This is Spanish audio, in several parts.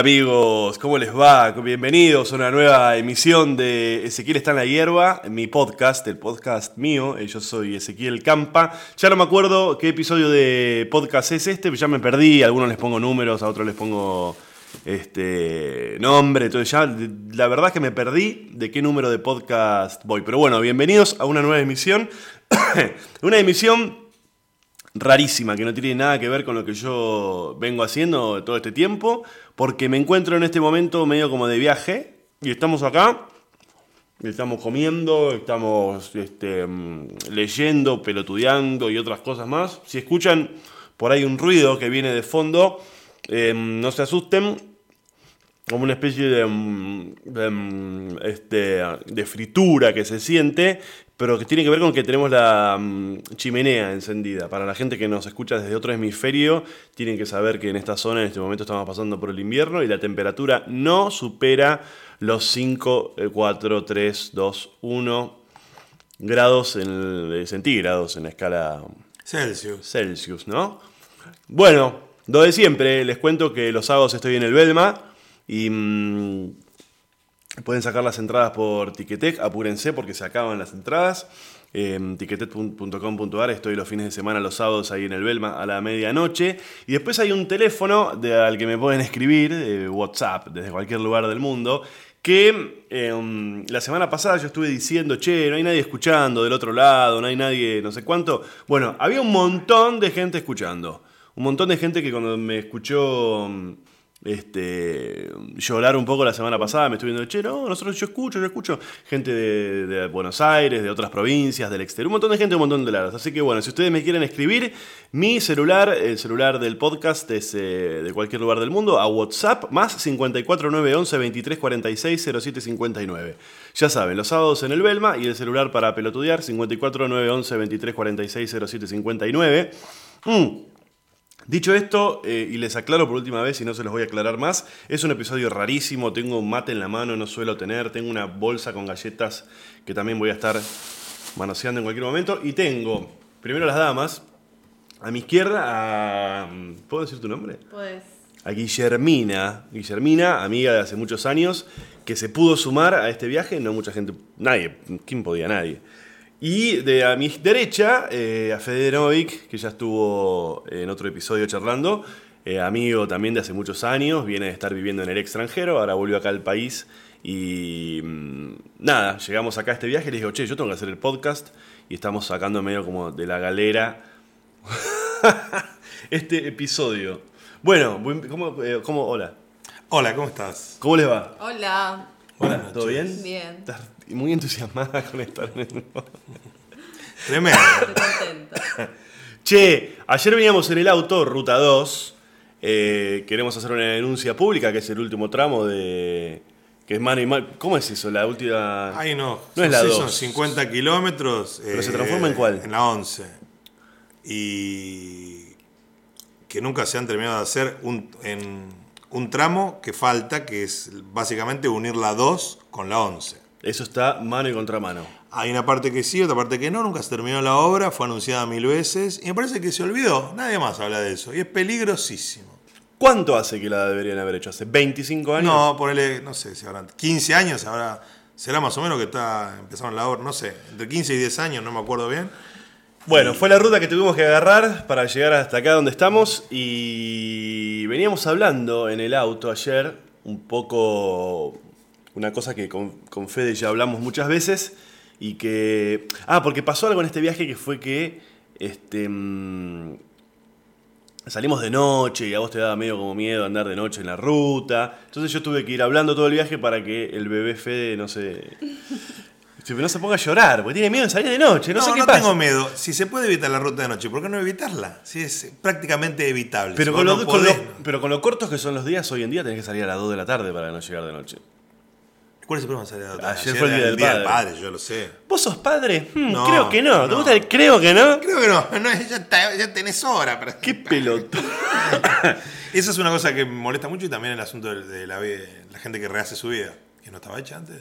Amigos, ¿cómo les va? Bienvenidos a una nueva emisión de Ezequiel está en la hierba, mi podcast, el podcast mío. Eh, Yo soy Ezequiel Campa. Ya no me acuerdo qué episodio de podcast es este, ya me perdí. A algunos les pongo números, a otros les pongo este nombre. Entonces ya la verdad es que me perdí de qué número de podcast voy. Pero bueno, bienvenidos a una nueva emisión. una emisión rarísima, que no tiene nada que ver con lo que yo vengo haciendo todo este tiempo, porque me encuentro en este momento medio como de viaje y estamos acá, estamos comiendo, estamos este, mm, leyendo, pelotudeando y otras cosas más. Si escuchan por ahí un ruido que viene de fondo, eh, no se asusten, como una especie de, mm, mm, este, de fritura que se siente, pero que tiene que ver con que tenemos la mm, chimenea encendida. Para la gente que nos escucha desde otro hemisferio, tienen que saber que en esta zona en este momento estamos pasando por el invierno y la temperatura no supera los 5, 4, 3, 2, 1 grados en el- de centígrados en la escala Celsius. Celsius, ¿no? Bueno, lo de siempre, les cuento que los sábados estoy en el Belma y mm, pueden sacar las entradas por Ticketek, apúrense porque se acaban las entradas. Eh, estoy los fines de semana, los sábados ahí en el Belma a la medianoche. Y después hay un teléfono al que me pueden escribir, eh, WhatsApp, desde cualquier lugar del mundo, que um, la semana pasada yo estuve diciendo, che, no hay nadie escuchando del otro lado, no hay nadie, no sé cuánto. Bueno, había un montón de gente escuchando. Un montón de gente que cuando me escuchó mm, este, llorar un poco la semana pasada, me estuve viendo, che, no, nosotros yo escucho, yo escucho gente de, Buenos Aires, de otras provincias, del exterior, un montón de gente, un montón de lados. Así que bueno, si ustedes me quieren escribir, mi celular, el celular del podcast es eh, de cualquier lugar del mundo, a WhatsApp, más 54911 2346 0759. Ya saben, los sábados en el Belma y el celular para pelotudear, 54911 2346 0759. Mm. Dicho esto, eh, y les aclaro por última vez y no se los voy a aclarar más, es un episodio rarísimo, tengo un mate en la mano, no suelo tener, tengo una bolsa con galletas que también voy a estar manoseando en cualquier momento, y tengo, primero las damas, a mi izquierda, a... ¿Puedo decir tu nombre? Pues. a Guillermina, Guillermina, amiga de hace muchos años, que se pudo sumar a este viaje, no mucha gente, nadie, ¿quién podía? Nadie. Y de a mi derecha, eh, a Fede Novik, que ya estuvo en otro episodio charlando, eh, amigo también de hace muchos años, viene de estar viviendo en el extranjero, ahora volvió acá al país y mm, nada, llegamos acá a este viaje y le digo, che, yo tengo que hacer el podcast y estamos sacando medio como de la galera este episodio. Bueno, buen- ¿cómo, eh, cómo- hola. Hola, ¿cómo estás? ¿Cómo les va? Hola. Buenas ¿Todo bien? Bien. Estás muy entusiasmada con estar en el... Tremendo. Estoy contenta. Che, ayer veníamos en el auto, Ruta 2. eh, queremos hacer una denuncia pública, que es el último tramo de... Que es mano y mano. ¿Cómo es eso? La última... Ay, no. No es la Sí, 2. Son 50 kilómetros. ¿Pero se transforma en cuál? En la 11. Y que nunca se han terminado de hacer un, en un tramo que falta, que es básicamente unir la 2 con la 11. Eso está mano y contramano. Hay una parte que sí, otra parte que no, nunca se terminó la obra, fue anunciada mil veces y me parece que se olvidó, nadie más habla de eso y es peligrosísimo. ¿Cuánto hace que la deberían haber hecho? ¿Hace 25 años? No, ponele, no sé, si habrán 15 años, ahora será más o menos que está empezaron la obra, no sé, entre 15 y 10 años, no me acuerdo bien. Bueno, fue la ruta que tuvimos que agarrar para llegar hasta acá donde estamos y veníamos hablando en el auto ayer un poco una cosa que con, con Fede ya hablamos muchas veces y que... Ah, porque pasó algo en este viaje que fue que este, mm, salimos de noche y a vos te daba medio como miedo andar de noche en la ruta. Entonces yo tuve que ir hablando todo el viaje para que el bebé Fede no se... No se ponga a llorar, porque tiene miedo de salir de noche, no, No, sé no, pasa. tengo miedo. Si se puede evitar la ruta de noche, ¿por qué no evitarla? Si es prácticamente evitable. Pero Si con, lo, no con lo- pero con lo cortos que son los días hoy en día tenés que salir a las 2 de la tarde para no llegar de noche. ¿Cuál es el problema de salir a la tarde? Ayer fue el Día era del Padre. yo lo sé. ¿Vos sos padre? Hmm, No, creo que no. ¿Te no. gusta el creo que no? Creo que no, no ya, está- ya tenés hora para Qué pelota. Esa es una cosa que me molesta mucho y también el asunto de, de la, vida- la gente que rehace su vida. Que no estaba hecha antes.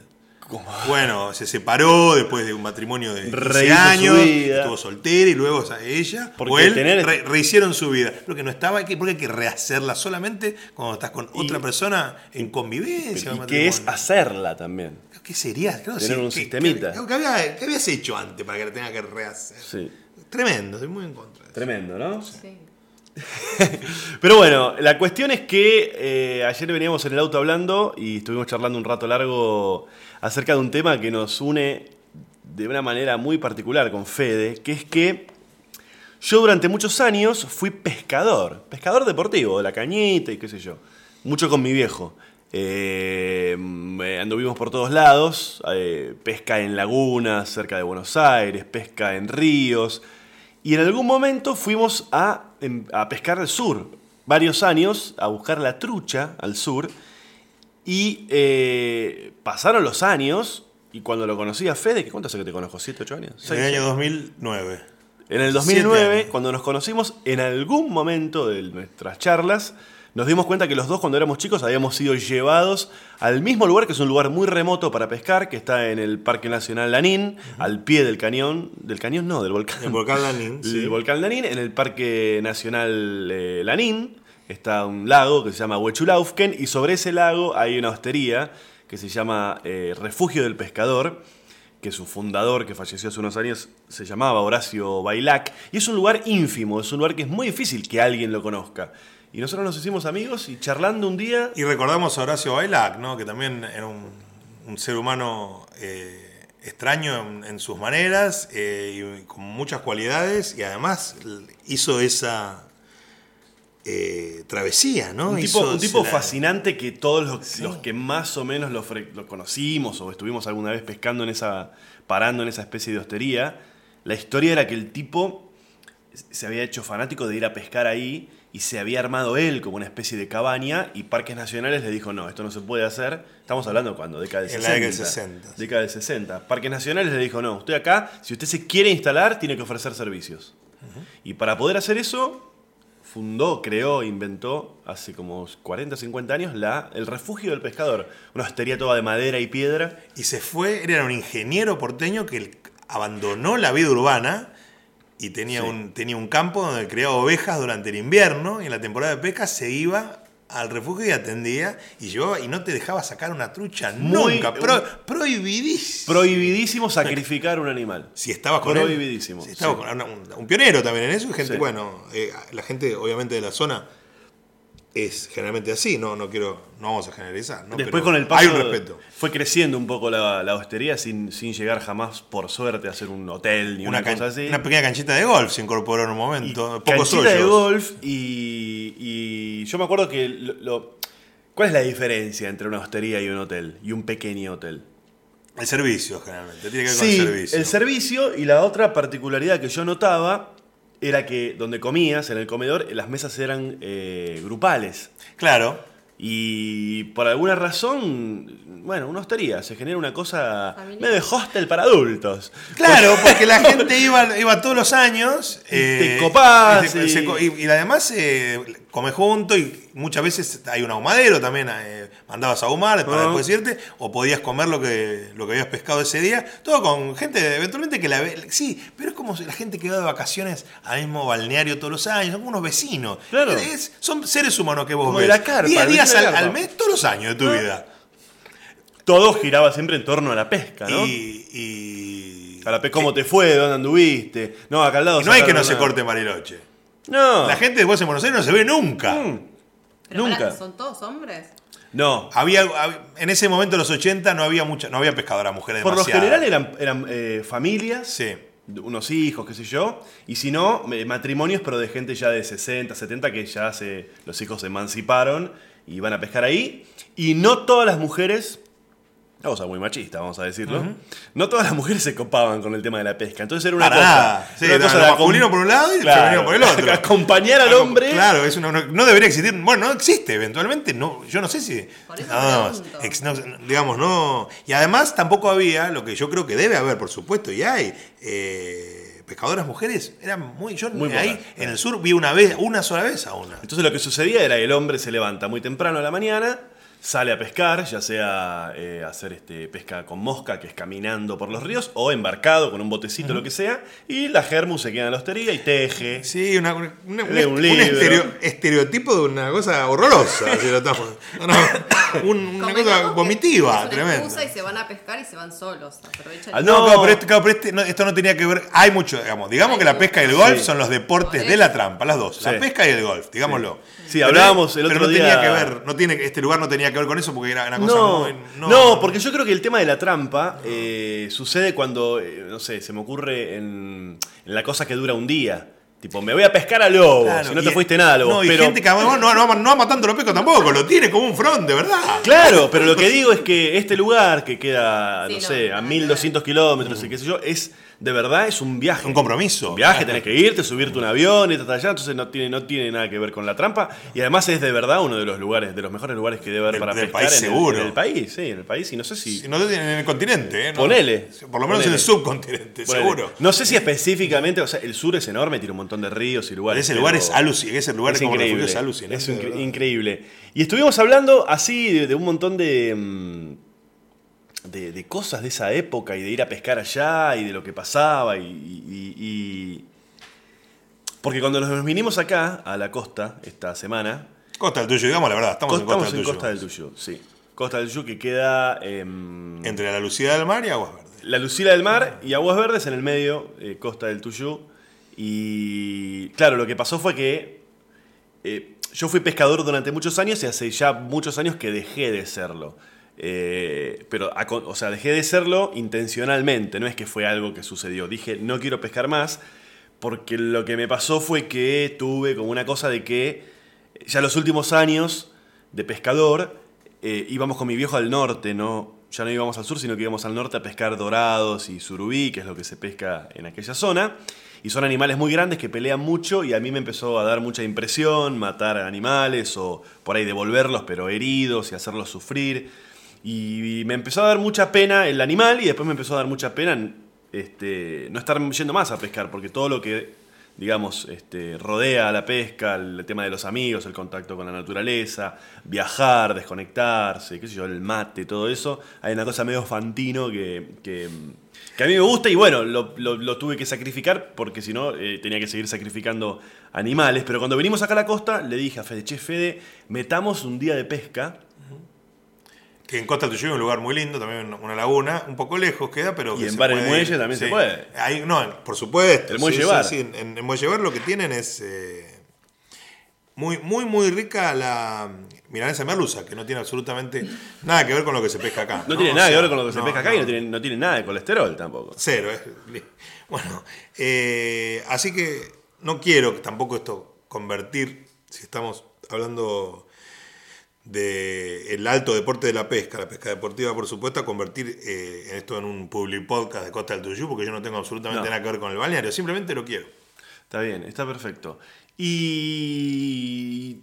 Bueno, se separó después de un matrimonio de 15 Rehizo su años, vida. estuvo soltera y luego o sea, ella Porque o él tener- re- rehicieron su vida. Lo que no estaba, que porque hay que rehacerla solamente cuando estás con otra persona en convivencia. Y que es hacerla también. ¿Qué sería? Claro, Tener sí, un ¿qué- sistemita. ¿qué, qué había- qué habías hecho antes para que la tenga que rehacer? Sí. Tremendo, estoy muy en contra de eso. Tremendo, ¿no? Sí. Pero bueno, la cuestión es que eh, ayer veníamos en el auto hablando y estuvimos charlando un rato largo acerca de un tema que nos une de una manera muy particular con Fede, que es que yo durante muchos años fui pescador, pescador deportivo, de la cañita y qué sé yo, mucho con mi viejo. Eh, anduvimos por todos lados, eh, pesca en lagunas cerca de Buenos Aires, pesca en ríos, y en algún momento fuimos a, em- a pescar al sur, varios años, a buscar la trucha al sur, y eh, pasaron los años, y cuando lo conocí a Fede, ¿qué cuánto hace que te conozco? ¿Siete, ocho años? En el año 2009. En el Siete 2009, años. cuando nos conocimos, en algún momento de nuestras charlas, nos dimos cuenta que los dos cuando éramos chicos habíamos sido llevados al mismo lugar, que es un lugar muy remoto para pescar, que está en el Parque Nacional Lanín, al pie del cañón, del cañón no, del volcán. El volcán Lanín, sí. El volcán Lanín, en el Parque Nacional eh, Lanín, está un lago que se llama Huechulaufken, y sobre ese lago hay una hostería que se llama eh, Refugio del Pescador, que su fundador, que falleció hace unos años, se llamaba Horacio Bailac, y es un lugar ínfimo, es un lugar que es muy difícil que alguien lo conozca. Y nosotros nos hicimos amigos y charlando un día... Y recordamos a Horacio Bailac, ¿no? que también era un, un ser humano eh, extraño en, en sus maneras eh, y con muchas cualidades y además hizo esa eh, travesía, ¿no? Un tipo, Hizo un tipo esa- fascinante que todos los, los que más o menos lo, lo conocimos o estuvimos alguna vez pescando en esa, parando en esa especie de hostería, la historia era que el tipo se había hecho fanático de ir a pescar ahí y se había armado él como una especie de cabaña y Parques Nacionales le dijo, no, esto no se puede hacer. Estamos hablando cuando, década del En 60. la década del 60. Década del 60. Parques Nacionales le dijo, no, usted acá, si usted se quiere instalar, tiene que ofrecer servicios. Y para poder hacer eso, fundó, creó, inventó hace como 40, 50 años la, el refugio del pescador. Una hostería toda de madera y piedra. Y se fue, era un ingeniero porteño que abandonó la vida urbana y tenía, Sí. un, tenía un campo donde criaba ovejas durante el invierno y en la temporada de pesca se iba al refugio y atendía y llevaba y no te dejaba sacar una trucha Muy- nunca. Pro- prohibidísimo. Prohibidísimo sacrificar un animal. si estabas con él. Prohibidísimo, Si estabas sí. con- un, un pionero también en eso. y Gente, Sí. bueno, eh, la gente obviamente de la zona es generalmente así. No, no quiero, no vamos a generalizar. ¿no? Después Pero con el paso Hay un respeto. fue creciendo un poco la, la hostería sin, sin llegar jamás, por suerte, a ser un hotel ni una, Una, cosa así. una pequeña canchita de golf se incorporó en un Y momento. Pocos canchita de golf y, y yo me acuerdo que lo, lo- ¿cuál es la diferencia entre una hostería y un hotel y un pequeño hotel? El servicio, generalmente. Tiene que ver Sí, con el servicio. el servicio y la otra particularidad que yo notaba era que donde comías, en el comedor, las mesas eran eh, grupales. Claro. Y por alguna razón, bueno, una hostería, se genera una cosa medio de hostel para adultos. Claro, porque la gente iba, iba todos los años. Y te copás y, se- y- se co- y- y además, eh, comes junto y muchas veces hay un ahumadero también, eh, mandabas a ahumar para Ah. después irte, o podías comer lo que, lo que habías pescado ese día, todo con gente eventualmente que la ve, sí, pero es como la gente que va de vacaciones al mismo balneario todos los años, son unos vecinos, Claro. Es- son seres humanos que vos Como ves, de la carpa, día a el día vecino de al, mes, todos los años de tu Ah. vida. Todo giraba siempre en torno a la pesca, ¿no? Y, y- A la pesca, ¿cómo te fue? ¿Dónde anduviste? No, acá al lado y no hay que no se corte en Bariloche. No. La gente después en Buenos Aires no se ve nunca. Mm, Pero Nunca. pará, ¿Son todos hombres? No. Había, hab- en ese momento, en los 80, no había mucha, no había pescadoras mujeres Por lo demasiadas. general eran, eran eh, familias, Sí. unos hijos, qué sé yo, y si no, eh, matrimonios, pero de gente ya de 60, 70 que ya se, los hijos se emanciparon y van a pescar ahí. Y no todas las mujeres, una cosa muy machista, vamos a decirlo, no todas las mujeres se copaban con el tema de la pesca. Entonces era una Para cosa. nada. Sí, una no, cosa lo de acom- masculino por un lado y el Claro, femenino por el otro. Acompañar al hombre. Claro, es una- no, no debería existir. Bueno, no existe eventualmente. No, yo no sé si. Por eso no, pregunto. ex- no, digamos, no. Y además tampoco había lo que yo creo que debe haber, por supuesto, y hay. eh, pescadoras mujeres eran muy. Yo Muy ahí pocas. en el sur vi una vez, una sola vez a una. Entonces lo que sucedía era que el hombre se levanta muy temprano a la mañana, sale a pescar, ya sea eh, hacer este, pesca con mosca, que es caminando por los ríos, o embarcado con un botecito, lo que sea, y la germu se queda en la hostería y teje. Sí, una, una- una- Lee un un libro. estereo- estereotipo de una cosa horrorosa. si lo estamos- no, no, un- una cosa que vomitiva, tremenda. y se van a pescar y se van solos. Aprovechan Ah, el- No, No. pero, esto, claro, pero este- no, esto no tenía que ver. Hay mucho, digamos. Digamos que la pesca y el golf Sí. son los deportes Por de la trampa, las dos. Sí. La pesca y el golf, digámoslo. Sí, hablábamos el otro pero no día- tenía que ver, no tiene, este lugar no tenía que ver con eso porque era una cosa No, muy. no, porque yo creo que el tema de la trampa eh, sucede cuando, eh, no sé, se me ocurre en, en la cosa que dura un día. Tipo, me voy a pescar a lobo, Claro, si no y- te fuiste nada, lobo. No, y pero, gente que además no, no, no ama tanto los pescos tampoco, lo tiene como un front, de verdad. Claro, pero lo que digo es que este lugar que queda, Sí, no no, sé, a nada que 1200 kilómetros y qué sé yo, es de verdad es un viaje. Un compromiso. Un viaje, tenés que irte, subirte un avión, irte hasta allá, entonces no tiene, no tiene nada que ver con la trampa. Y además es de verdad uno de los lugares, de los mejores lugares que debe haber para pescar país en el- seguro. en el país, sí, en el país. Y no sé si. Si no en el continente, ¿eh? No. Ponele. Por lo menos en el subcontinente, Ponele. seguro. No sé si específicamente, o sea, el sur es enorme, tiene un montón de ríos y lugares. Ese lugar es alucinante. Ese lugar es como increíble. es alucinante. Es de incre- verdad. increíble. Y estuvimos hablando así de, de un montón de, mm, de, de cosas de esa época y de ir a pescar allá y de lo que pasaba y... y- y- Porque cuando nos vinimos acá, a la costa, esta semana, Costa del Tuyo, digamos la verdad, estamos, en Costa del Tuyo. Costa del Tuyo, sí. Costa del Tuyo que queda... em, Entre la Lucía del Mar y Aguas Verdes. la Lucila del Mar y Aguas Verdes en el medio, eh, Costa del Tuyú. Y claro, lo que pasó fue que eh, yo fui pescador durante muchos años y hace ya muchos años que dejé de serlo. Eh, pero, o sea, dejé de serlo intencionalmente, no es que fue algo que sucedió. Dije, no quiero pescar más, porque lo que me pasó fue que tuve como una cosa de que ya los últimos años de pescador eh, íbamos con mi viejo al norte, ¿no? Ya no íbamos al sur, sino que íbamos al norte a pescar dorados y surubí, que es lo que se pesca en aquella zona. Y son animales muy grandes que pelean mucho y a mí me empezó a dar mucha impresión matar animales o por ahí devolverlos pero heridos y hacerlos sufrir. Y me empezó a dar mucha pena el animal y después me empezó a dar mucha pena este, no estar yendo más a pescar, porque todo lo que, digamos, este, rodea a la pesca, el tema de los amigos, el contacto con la naturaleza, viajar, desconectarse, qué sé yo, el mate, todo eso, hay una cosa medio fantino que, que, a mí me gusta y bueno, lo, lo- lo tuve que sacrificar porque si no eh, tenía que seguir sacrificando animales, pero cuando venimos acá a la costa le dije a Fede, che Fede, metamos un día de pesca. Que en Costa Tuyo hay un lugar muy lindo, también una laguna, un poco lejos queda, pero. Y que en Bar El Muelle también se puede. Ahí- no, por supuesto. El Muelle sí, Bar. sí. En, en Muelle Bar lo que tienen es. eh, muy, muy, muy rica la milanesa merluza, que no tiene absolutamente nada que ver con lo que se pesca acá. No, tiene O nada que ver con lo que se no, pesca acá y no. no tiene, no tiene nada de colesterol tampoco. Cero, es li- Bueno, eh, así que no quiero tampoco esto convertir, si estamos hablando de el alto deporte de la pesca, la pesca deportiva por supuesto, a convertir eh, esto en un public podcast de Costa del Tuyú, porque yo no tengo absolutamente No. nada que ver con el balneario, simplemente lo quiero. Está bien, está perfecto. Y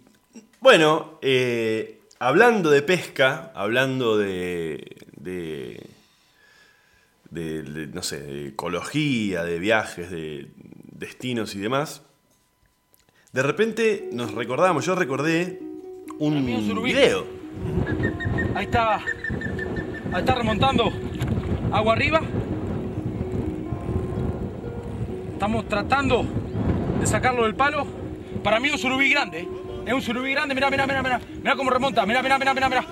bueno, eh, hablando de pesca, hablando de, de, de- de, no sé, de ecología, de viajes, de destinos y demás, de repente nos recordamos, yo recordé un video. Ahí está. Ahí está remontando agua arriba. Estamos tratando de sacarlo del palo. Para mí es un surubí grande. ¿eh? Es un surubí grande. Mirá, mirá, mirá, mirá. Mirá cómo remonta. Mirá, mirá, mirá, mirá, mirá.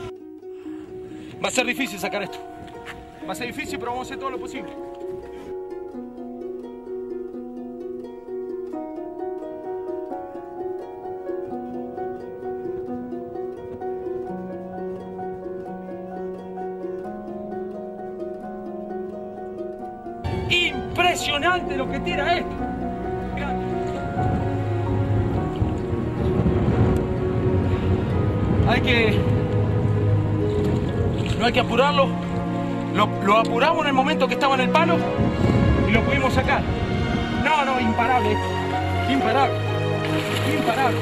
Va a ser difícil sacar esto. Va a ser difícil, pero vamos a hacer todo lo posible. Impresionante lo que tira esto. Hay que. No hay que apurarlo. Lo, lo apuramos en el momento que estaba en el palo y lo pudimos sacar. No, no, imparable. Imparable. Imparable.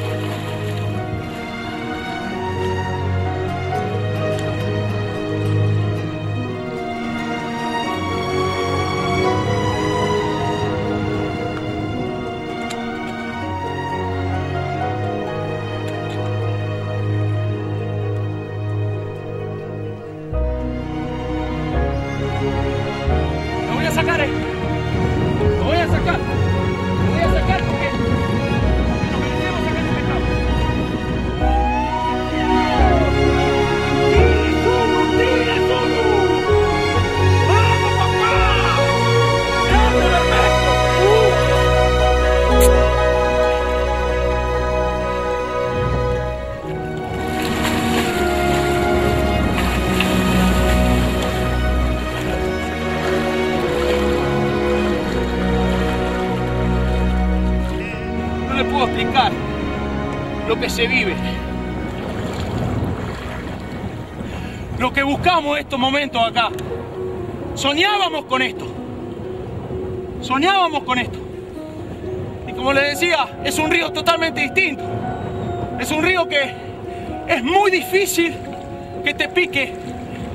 Estos momentos acá. Soñábamos con esto. Soñábamos con esto. Y como les decía, es un río totalmente distinto. Es un río que es muy difícil que te pique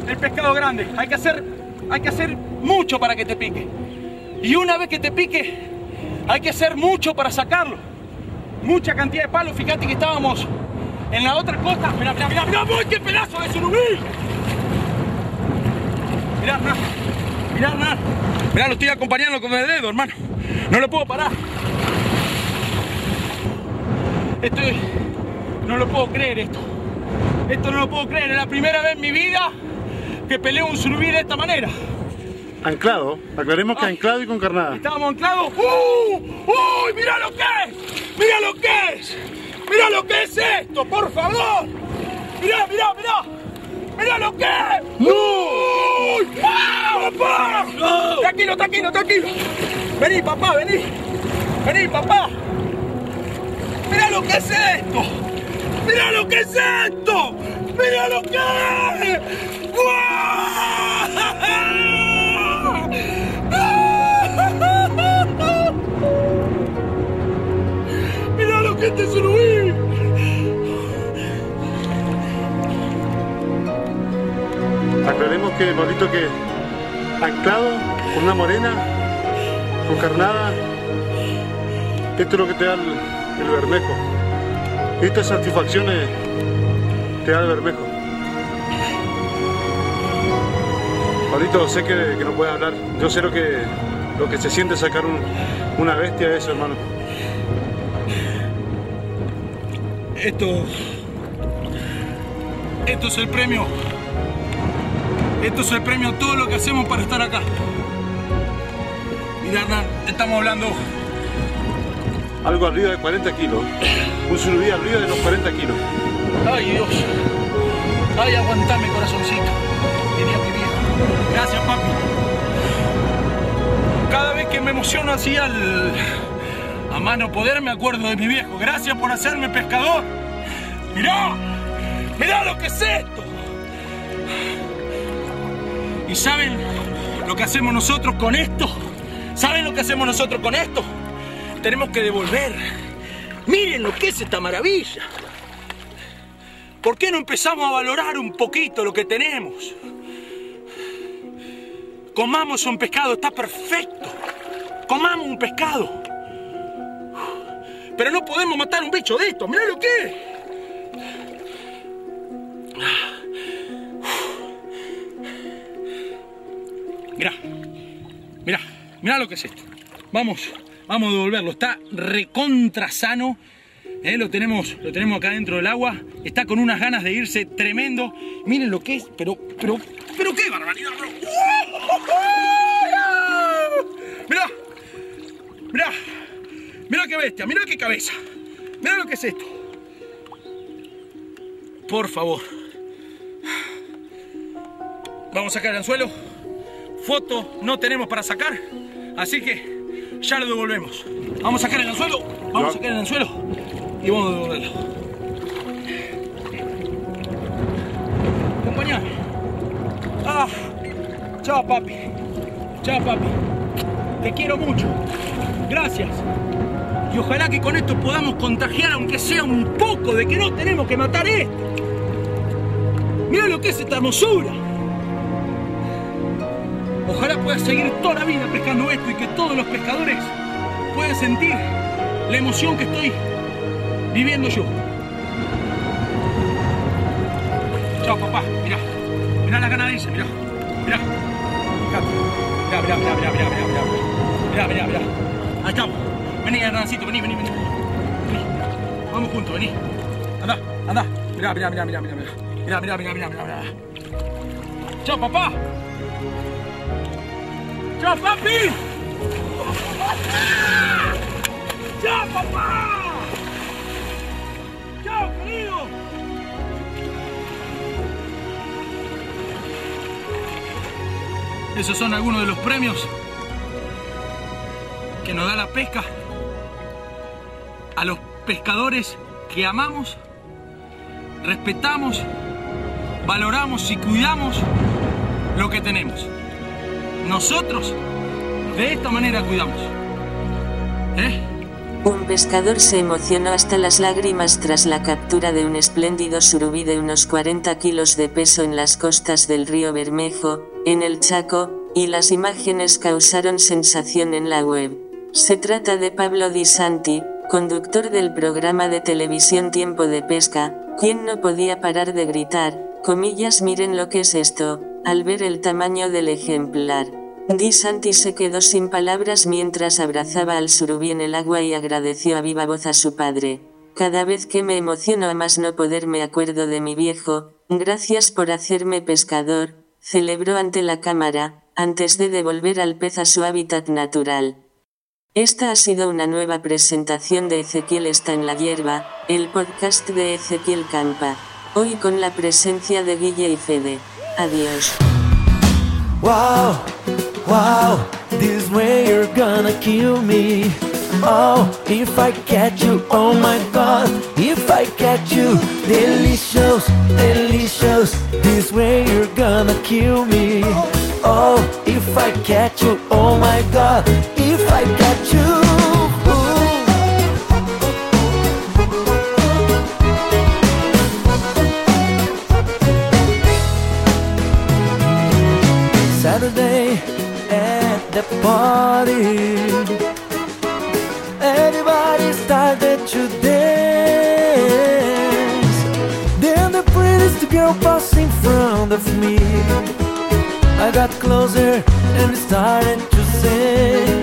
el pescado grande. Hay que hacer, hay que hacer mucho para que te pique. Y una vez que te pique, hay que hacer mucho para sacarlo. Mucha cantidad de palos. Fíjate que estábamos en la otra costa. Mirá, mirá, mirá, mirá, ¡Uy, qué pedazo de surubí! Mirá, Hernán. Mirá, Hernán. Mirá, lo estoy acompañando con el dedo, hermano. No lo puedo parar. Esto es- No lo puedo creer esto. Esto no lo puedo creer. Es la primera vez en mi vida que peleo un surubí de esta manera. Anclado, aclaremos que Ay. anclado y con carnada. Estábamos anclados. ¡Uh! ¡Uy! ¡Mira lo que es! ¡Mira lo que es! ¡Mira lo que es esto! ¡Por favor! ¡Mira, mira, mira! ¡Mira lo que es! ¡Uy! ¡Ah, papá! Tranquilo, tranquilo, tranquilo. Vení, papá, vení. Vení, papá. ¡Mira lo que es esto! ¡Mira lo que es esto! ¡Mira lo que es! ¡Mira lo que es este surubí! Aclaremos que, Pablito, que anclado con una morena, con carnada, esto es lo que te da el, bermejo. Estas satisfacciones te da el bermejo. Pablito, sé que, no puedes hablar. Yo sé lo que, lo que se siente sacar un- una bestia de eso, hermano. Esto. Esto es el premio. Esto es el premio a todo lo que hacemos para estar acá. Mira, Hernán, estamos hablando. Algo arriba de 40 kilos. Un surubí arriba de los 40 kilos. Ay, Dios. Ay, aguantame, corazoncito. Mi viejo. Gracias, papi. Cada vez que me emociono así al. a mano poder, me acuerdo de mi viejo. Gracias por hacerme pescador. Mirá, mirá lo que es esto. ¿Y saben lo que hacemos nosotros con esto? ¿Saben lo que hacemos nosotros con esto? Tenemos que devolver. Miren lo que es esta maravilla. ¿Por qué no empezamos a valorar un poquito lo que tenemos? Comamos un pescado, está perfecto. Comamos un pescado. Pero no podemos matar un bicho de esto. Mirá lo que es. Mirá. Mirá. Mirá lo que es esto. Vamos. Vamos a devolverlo. Está recontra sano. Eh, lo, tenemos, lo tenemos acá dentro del agua. Está con unas ganas de irse tremendo. Miren lo que es. Pero, pero, pero qué barbaridad, bro. Mirá. Mirá. Mirá qué bestia. Mirá qué cabeza. Mirá lo que es esto. Por favor. Vamos a sacar el anzuelo. Foto no tenemos para sacar. Así que ya lo devolvemos. Vamos a sacar el anzuelo. Vamos a sacar el anzuelo. Y vamos a devolverlo. Acompañame. Ah. Chao, papi. Chao, papi. Te quiero mucho. Gracias. Y ojalá que con esto podamos contagiar, aunque sea un poco, de que no tenemos que matar esto. Mira lo que es esta hermosura. Ojalá puedas seguir toda la vida pescando esto y que todos los pescadores puedan sentir la emoción que estoy viviendo yo. Chao, papá. Mirá. Mirá la canadiense, mirá. Mirá. Mirá, mirá, mirá, mirá, mirá, mirá, mirá. Mirá, mirá, mirá. Ahí estamos. Vení, Hernancito, vení, vení, vení. Vení. Vamos juntos, vení. Anda, anda. Mirá, mirá, mirá, mirá, mirá, mirá. Mirá, mirá, mirá, mirá, mirá, mirá. Chao, papá. ¡Chao, papi! ¡Chao, papá! ¡Chao, querido! Esos son algunos de los premios que nos da la pesca a los pescadores que amamos, respetamos, valoramos y cuidamos lo que tenemos. Nosotros de esta manera cuidamos. ¿Eh? Un pescador se emocionó hasta las lágrimas tras la captura de un espléndido surubí de unos 40 kilos de peso en las costas del río Bermejo, en el Chaco, y las imágenes causaron sensación en la web. Se trata de Pablo Di Santi, conductor del programa de televisión Tiempo de Pesca, quien no podía parar de gritar, comillas miren lo que es esto, al ver el tamaño del ejemplar. Di Santi se quedó sin palabras mientras abrazaba al surubí en el agua y agradeció a viva voz a su padre. Cada vez que me emociono a más no poder me acuerdo de mi viejo, gracias por hacerme pescador, celebró ante la cámara, antes de devolver al pez a su hábitat natural. Esta ha sido una nueva presentación de Ezequiel está en la hierba, el podcast de Ezequiel Campa. Hoy con la presencia de Guille y Fede. Adiós. Wow, wow, this way you're gonna kill me. Oh, if I catch you, oh my god, if I catch you, delicious, delicious, this way you're gonna kill me. Oh, if I catch you, oh my god, if I catch you. Everybody started to dance. Then the prettiest girl passed in front of me. I got closer and started to say,